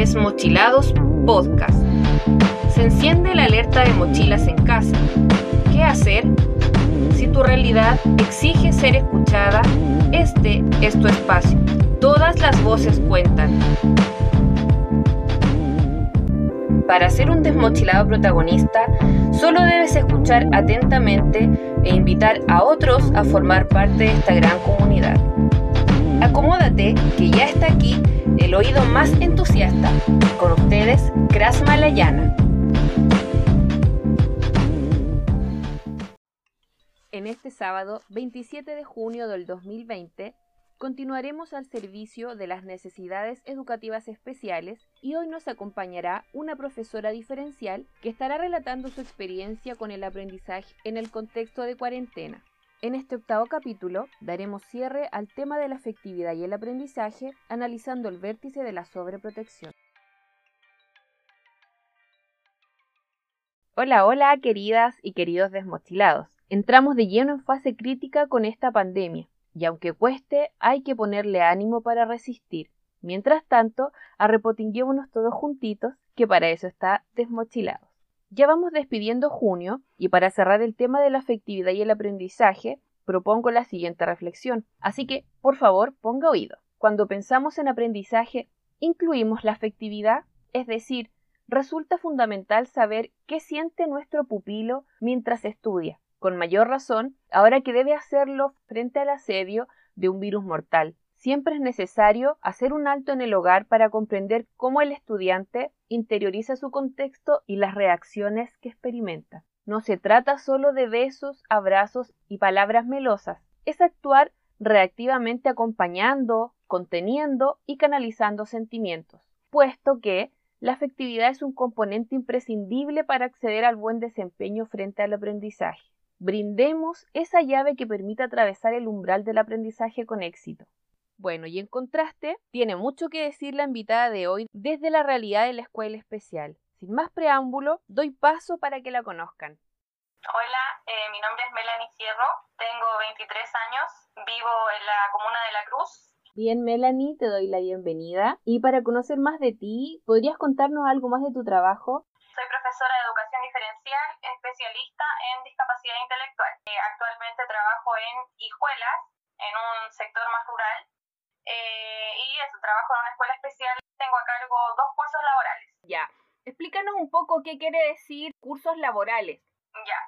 Desmochilados Podcast. Se enciende la alerta de mochilas en casa. ¿Qué hacer? Si tu realidad exige ser escuchada, este es tu espacio. Todas las voces cuentan. Para ser un desmochilado protagonista, solo debes escuchar atentamente e invitar a otros a formar parte de esta gran comunidad. Acomódate, que ya está aquí el oído más entusiasta. Con ustedes, Kras Malayana. En este sábado, 27 de junio del 2020, continuaremos al servicio de las necesidades educativas especiales y hoy nos acompañará una profesora diferencial que estará relatando su experiencia con el aprendizaje en el contexto de cuarentena. En este octavo capítulo daremos cierre al tema de la afectividad y el aprendizaje analizando el vértice de la sobreprotección. Hola, hola, queridas y queridos desmochilados. Entramos de lleno en fase crítica con esta pandemia, y aunque cueste, hay que ponerle ánimo para resistir. Mientras tanto, arrepotinguémonos todos juntitos, que para eso está desmochilado. Ya vamos despidiendo junio y para cerrar el tema de la afectividad y el aprendizaje, propongo la siguiente reflexión. Así que, por favor, ponga oído. Cuando pensamos en aprendizaje, incluimos la afectividad, es decir, resulta fundamental saber qué siente nuestro pupilo mientras estudia, con mayor razón, ahora que debe hacerlo frente al asedio de un virus mortal. Siempre es necesario hacer un alto en el hogar para comprender cómo el estudiante interioriza su contexto y las reacciones que experimenta. No se trata solo de besos, abrazos y palabras melosas, es actuar reactivamente acompañando, conteniendo y canalizando sentimientos, puesto que la afectividad es un componente imprescindible para acceder al buen desempeño frente al aprendizaje. Brindemos esa llave que permita atravesar el umbral del aprendizaje con éxito. Bueno, y en contraste, tiene mucho que decir la invitada de hoy desde la realidad de la escuela especial. Sin más preámbulo, doy paso para que la conozcan. Hola, eh, mi nombre es Melanie Fierro, tengo 23 años, vivo en la comuna de La Cruz. Bien, Melanie, te doy la bienvenida. Y para conocer más de ti, ¿podrías contarnos algo más de tu trabajo? Soy profesora de educación diferencial, especialista en discapacidad intelectual. Eh, actualmente trabajo en Hijuelas, en un sector más rural, eh, y eso, trabajo en una escuela especial, tengo a cargo dos cursos laborales. Ya, explícanos un poco qué quiere decir cursos laborales. Ya,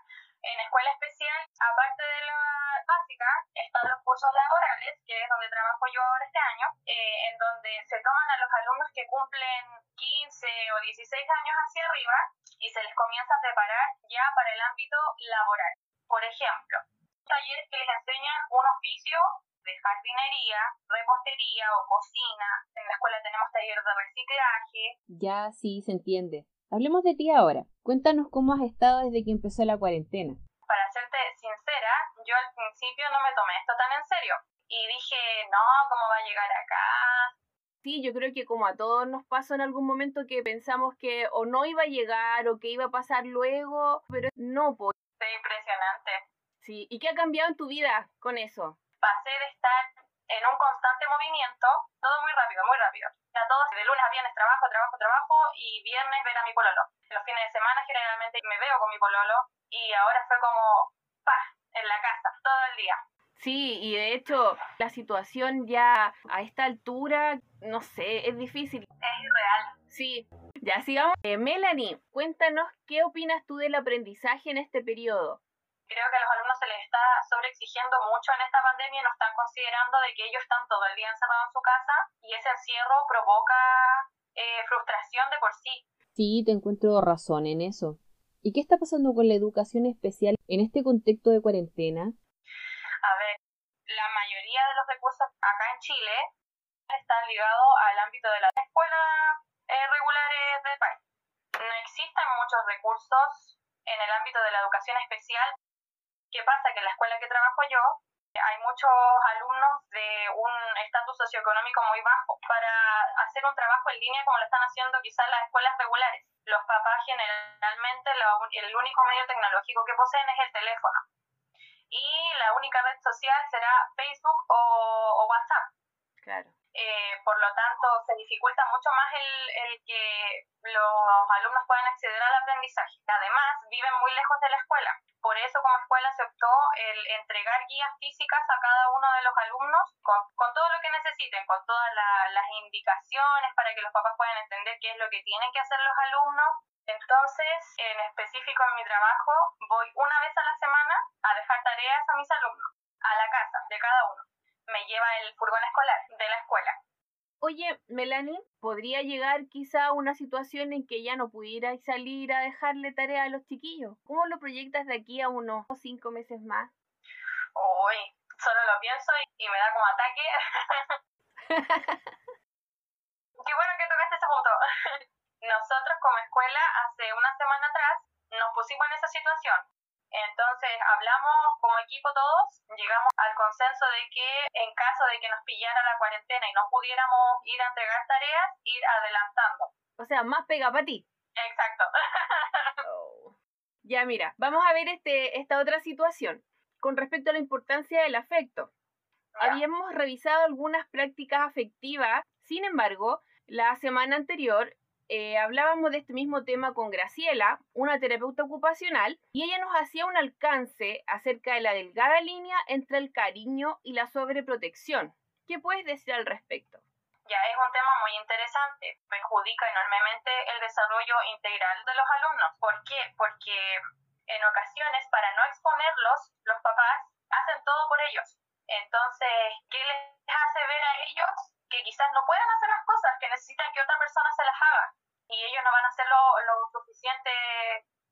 en escuela especial, aparte de la básica, están los cursos laborales, que es donde trabajo yo ahora este año, eh, en donde se toman a los alumnos que cumplen 15 o 16 años hacia arriba y se les comienza a preparar ya para el ámbito laboral. Por ejemplo, talleres que les enseñan un oficio de jardinería, repostería o cocina. En la escuela tenemos talleres de reciclaje. Ya, sí, se entiende. Hablemos de ti ahora. Cuéntanos cómo has estado desde que empezó la cuarentena. Para serte sincera, yo al principio no me tomé esto tan en serio. Y dije, no, ¿cómo va a llegar acá? Sí, yo creo que como a todos nos pasó en algún momento que pensamos que o no iba a llegar o que iba a pasar luego, pero no, pues. impresionante. Sí, ¿y qué ha cambiado en tu vida con eso? Pasé de estar en un constante movimiento, todo muy rápido, muy rápido. A todos de lunes a viernes trabajo, trabajo, trabajo y viernes ver a mi pololo. Los fines de semana generalmente me veo con mi pololo y ahora fue como, pa, en la casa, todo el día. Sí, y de hecho la situación ya a esta altura, no sé, es difícil. Es irreal. Sí, ya sigamos. Eh, Melanie, cuéntanos qué opinas tú del aprendizaje en este periodo creo que a los alumnos se les está sobreexigiendo mucho en esta pandemia y no están considerando de que ellos están todo el día encerrados en su casa y ese encierro provoca eh, frustración de por sí. Sí, te encuentro razón en eso. ¿Y qué está pasando con la educación especial en este contexto de cuarentena? A ver, la mayoría de los recursos acá en Chile están ligados al ámbito de las escuelas eh, regulares del país. No existen muchos recursos en el ámbito de la educación especial ¿Qué pasa? Que en la escuela que trabajo yo hay muchos alumnos de un estatus socioeconómico muy bajo para hacer un trabajo en línea como lo están haciendo quizás las escuelas regulares. Los papás generalmente el único medio tecnológico que poseen es el teléfono. Y la única red social será Facebook o, WhatsApp. Claro. Eh, por lo tanto se dificulta mucho más el, el que los alumnos puedan acceder al aprendizaje. Además, viven muy lejos de la escuela. Por eso como escuela se optó el entregar guías físicas a cada uno de los alumnos con, todo lo que necesiten, con todas las indicaciones para que los papás puedan entender qué es lo que tienen que hacer los alumnos. Entonces, en específico en mi trabajo, voy una vez a la semana a dejar tareas a mis alumnos, a la casa de cada uno. Me lleva el furgón escolar de la escuela. Oye, Melanie, ¿podría llegar quizá una situación en que ya no pudiera salir a dejarle tarea a los chiquillos? ¿Cómo lo proyectas de aquí a unos cinco meses más? Uy, solo lo pienso y, me da como ataque. Qué bueno que tocaste ese punto. Nosotros como escuela hace una semana atrás nos pusimos en esa situación entonces hablamos como equipo todos, llegamos al consenso de que en caso de que nos pillara la cuarentena y no pudiéramos ir a entregar tareas, ir adelantando. O sea, más pega para ti. Exacto. Oh. Ya mira, vamos a ver este, esta otra situación con respecto a la importancia del afecto. Habíamos revisado algunas prácticas afectivas, sin embargo, la semana anterior eh, hablábamos de este mismo tema con Graciela, una terapeuta ocupacional, y ella nos hacía un alcance acerca de la delgada línea entre el cariño y la sobreprotección. ¿Qué puedes decir al respecto? Ya es un tema muy interesante, perjudica enormemente el desarrollo integral de los alumnos. ¿Por qué? Porque en ocasiones, para no exponerlos, los papás hacen todo por ellos. Entonces, ¿qué les hace ver a ellos que quizás no pueden hacer las cosas, que necesitan que otra persona se las haga. Y ellos no van a ser lo, lo suficiente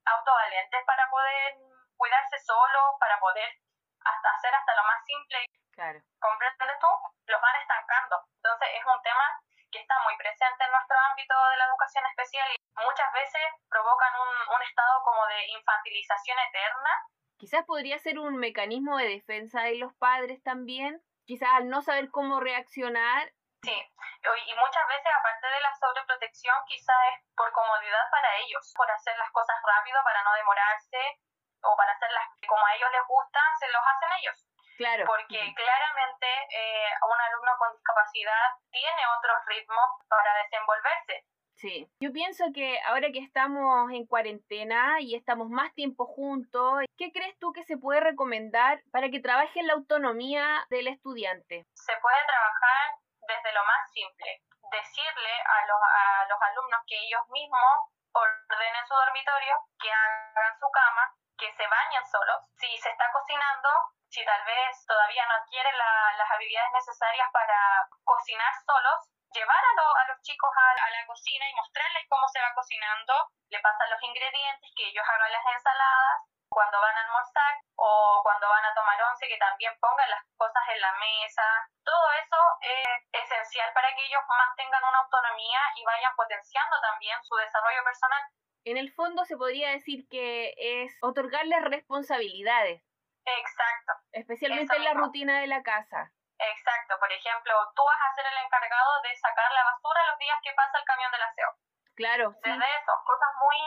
autovalentes para poder cuidarse solos, para poder hasta hacer hasta lo más simple. Claro. ¿Comprendes tú? Los van estancando. Entonces es un tema que está muy presente en nuestro ámbito de la educación especial y muchas veces provocan un, un estado como de infantilización eterna. Quizás podría ser un mecanismo de defensa de los padres también, quizás al no saber cómo reaccionar Sí, y muchas veces, aparte de la sobreprotección, quizás es por comodidad para ellos, por hacer las cosas rápido, para no demorarse, o para hacerlas como a ellos les gusta, se los hacen ellos. Claro. Porque claramente eh, un alumno con discapacidad tiene otros ritmos para desenvolverse. Sí, yo pienso que ahora que estamos en cuarentena y estamos más tiempo juntos, ¿qué crees tú que se puede recomendar para que trabaje la autonomía del estudiante? Se puede trabajar desde lo más simple, decirle a los, a los alumnos que ellos mismos ordenen su dormitorio, que hagan su cama, que se bañen solos. Si se está cocinando, si tal vez todavía no adquieren las habilidades necesarias para cocinar solos, llevar a, a los chicos a, a, la cocina y mostrarles cómo se va cocinando, le pasan los ingredientes, que ellos hagan las ensaladas, cuando van a almorzar o cuando van a tomar once, que también pongan las cosas en la mesa. Todo eso es esencial para que ellos mantengan una autonomía y vayan potenciando también su desarrollo personal. En el fondo se podría decir que es otorgarles responsabilidades. Exacto. Especialmente en la rutina de la casa. Exacto. Por ejemplo, tú vas a ser el encargado de sacar la basura los días que pasa el camión del aseo. Claro. Desde eso, cosas muy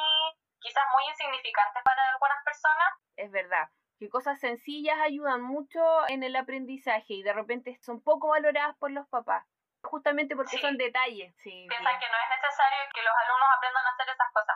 quizás muy insignificantes para algunas personas. Es verdad, que cosas sencillas ayudan mucho en el aprendizaje y de repente son poco valoradas por los papás, justamente porque son detalles. Sí, Piensan que no es necesario que los alumnos aprendan a hacer esas cosas.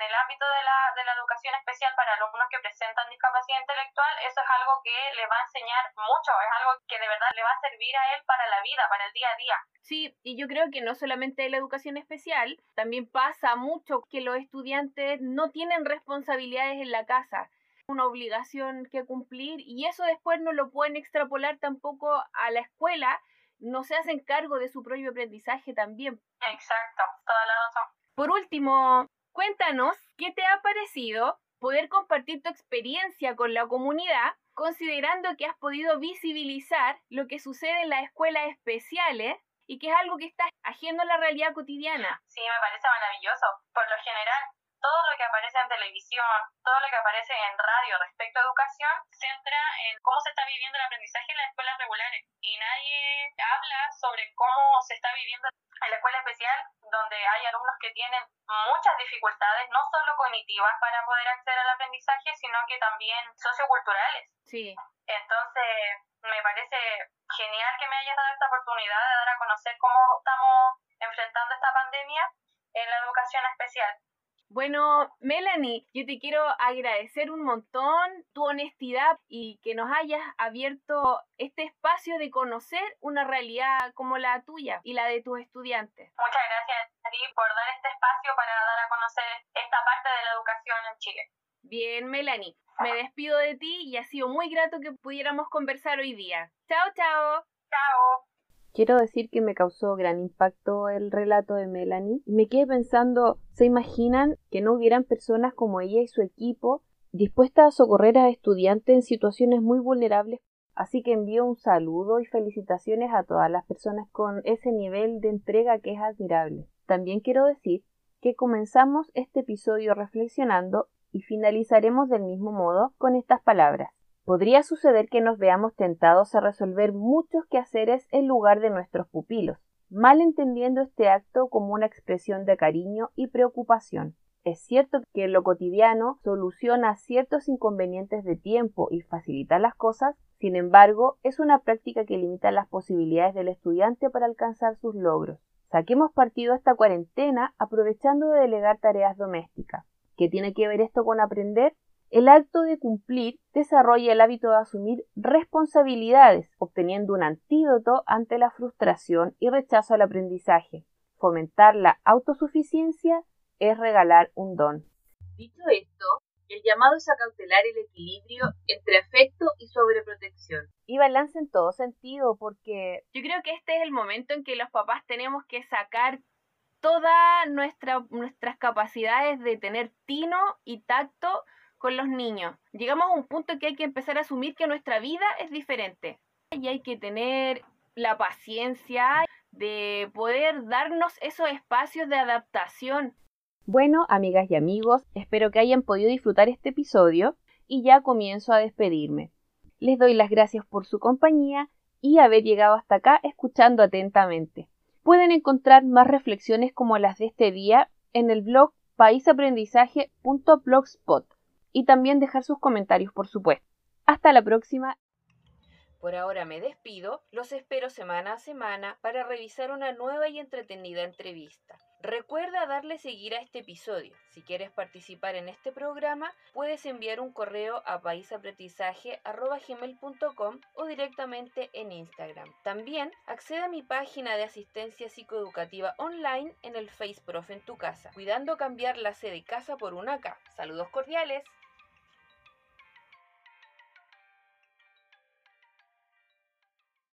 En el ámbito de la, de la educación especial para alumnos que presentan discapacidad intelectual, eso es algo que le va a enseñar mucho, es algo que de verdad le va a servir a él para la vida, para el día a día. Sí, y yo creo que no solamente la educación especial, también pasa mucho que los estudiantes no tienen responsabilidades en la casa, una obligación que cumplir y eso después no lo pueden extrapolar tampoco a la escuela, no se hacen cargo de su propio aprendizaje también. Exacto, toda la razón. Por último, cuéntanos qué te ha parecido poder compartir tu experiencia con la comunidad, considerando que has podido visibilizar lo que sucede en las escuelas especiales y que es algo que está haciendo la realidad cotidiana. Sí, me parece maravilloso. Por lo general, todo lo que aparece en televisión, todo lo que aparece en radio respecto a educación, centra en cómo se está viviendo el aprendizaje en las escuelas regulares. Y nadie habla sobre cómo se está viviendo en la escuela especial, donde hay alumnos que tienen muchas dificultades, no solo cognitivas para poder acceder al aprendizaje, sino que también socioculturales. Sí. Entonces, Me parece genial que me hayas dado esta oportunidad de dar a conocer cómo estamos enfrentando esta pandemia en la educación especial. Bueno, Melanie, yo te quiero agradecer un montón tu honestidad y que nos hayas abierto este espacio de conocer una realidad como la tuya y la de tus estudiantes. Muchas gracias a ti por dar este espacio para dar a conocer esta parte de la educación en Chile. Bien, Melanie, me despido de ti y ha sido muy grato que pudiéramos conversar hoy día. Chao, chao. Chao. Quiero decir que me causó gran impacto el relato de Melanie me quedé pensando, ¿se imaginan que no hubieran personas como ella y su equipo dispuestas a socorrer a estudiantes en situaciones muy vulnerables? Así que envío un saludo y felicitaciones a todas las personas con ese nivel de entrega que es admirable. También quiero decir que comenzamos este episodio reflexionando y finalizaremos del mismo modo con estas palabras. Podría suceder que nos veamos tentados a resolver muchos quehaceres en lugar de nuestros pupilos, mal entendiendo este acto como una expresión de cariño y preocupación. Es cierto que lo cotidiano soluciona ciertos inconvenientes de tiempo y facilita las cosas, sin embargo, es una práctica que limita las posibilidades del estudiante para alcanzar sus logros. Saquemos partido a esta cuarentena aprovechando de delegar tareas domésticas. ¿Qué tiene que ver esto con aprender? El acto de cumplir desarrolla el hábito de asumir responsabilidades, obteniendo un antídoto ante la frustración y rechazo al aprendizaje. Fomentar la autosuficiencia es regalar un don. Dicho esto, el llamado es a cautelar el equilibrio entre afecto y sobreprotección. Y balance en todo sentido, porque yo creo que este es el momento en que los papás tenemos que sacar todas nuestras capacidades de tener tino y tacto con los niños. Llegamos a un punto que hay que empezar a asumir que nuestra vida es diferente y hay que tener la paciencia de poder darnos esos espacios de adaptación. Bueno, amigas y amigos, espero que hayan podido disfrutar este episodio y ya comienzo a despedirme. Les doy las gracias por su compañía y haber llegado hasta acá escuchando atentamente. Pueden encontrar más reflexiones como las de este día en el blog paisaprendizaje.blogspot y también dejar sus comentarios, por supuesto. Hasta la próxima. Por ahora me despido, los espero semana a semana para revisar una nueva y entretenida entrevista. Recuerda darle seguir a este episodio. Si quieres participar en este programa, puedes enviar un correo a paisaprendizaje.com o directamente en Instagram. También accede a mi página de asistencia psicoeducativa online en el Face Prof en tu casa, cuidando cambiar la C de casa por una K. Saludos cordiales.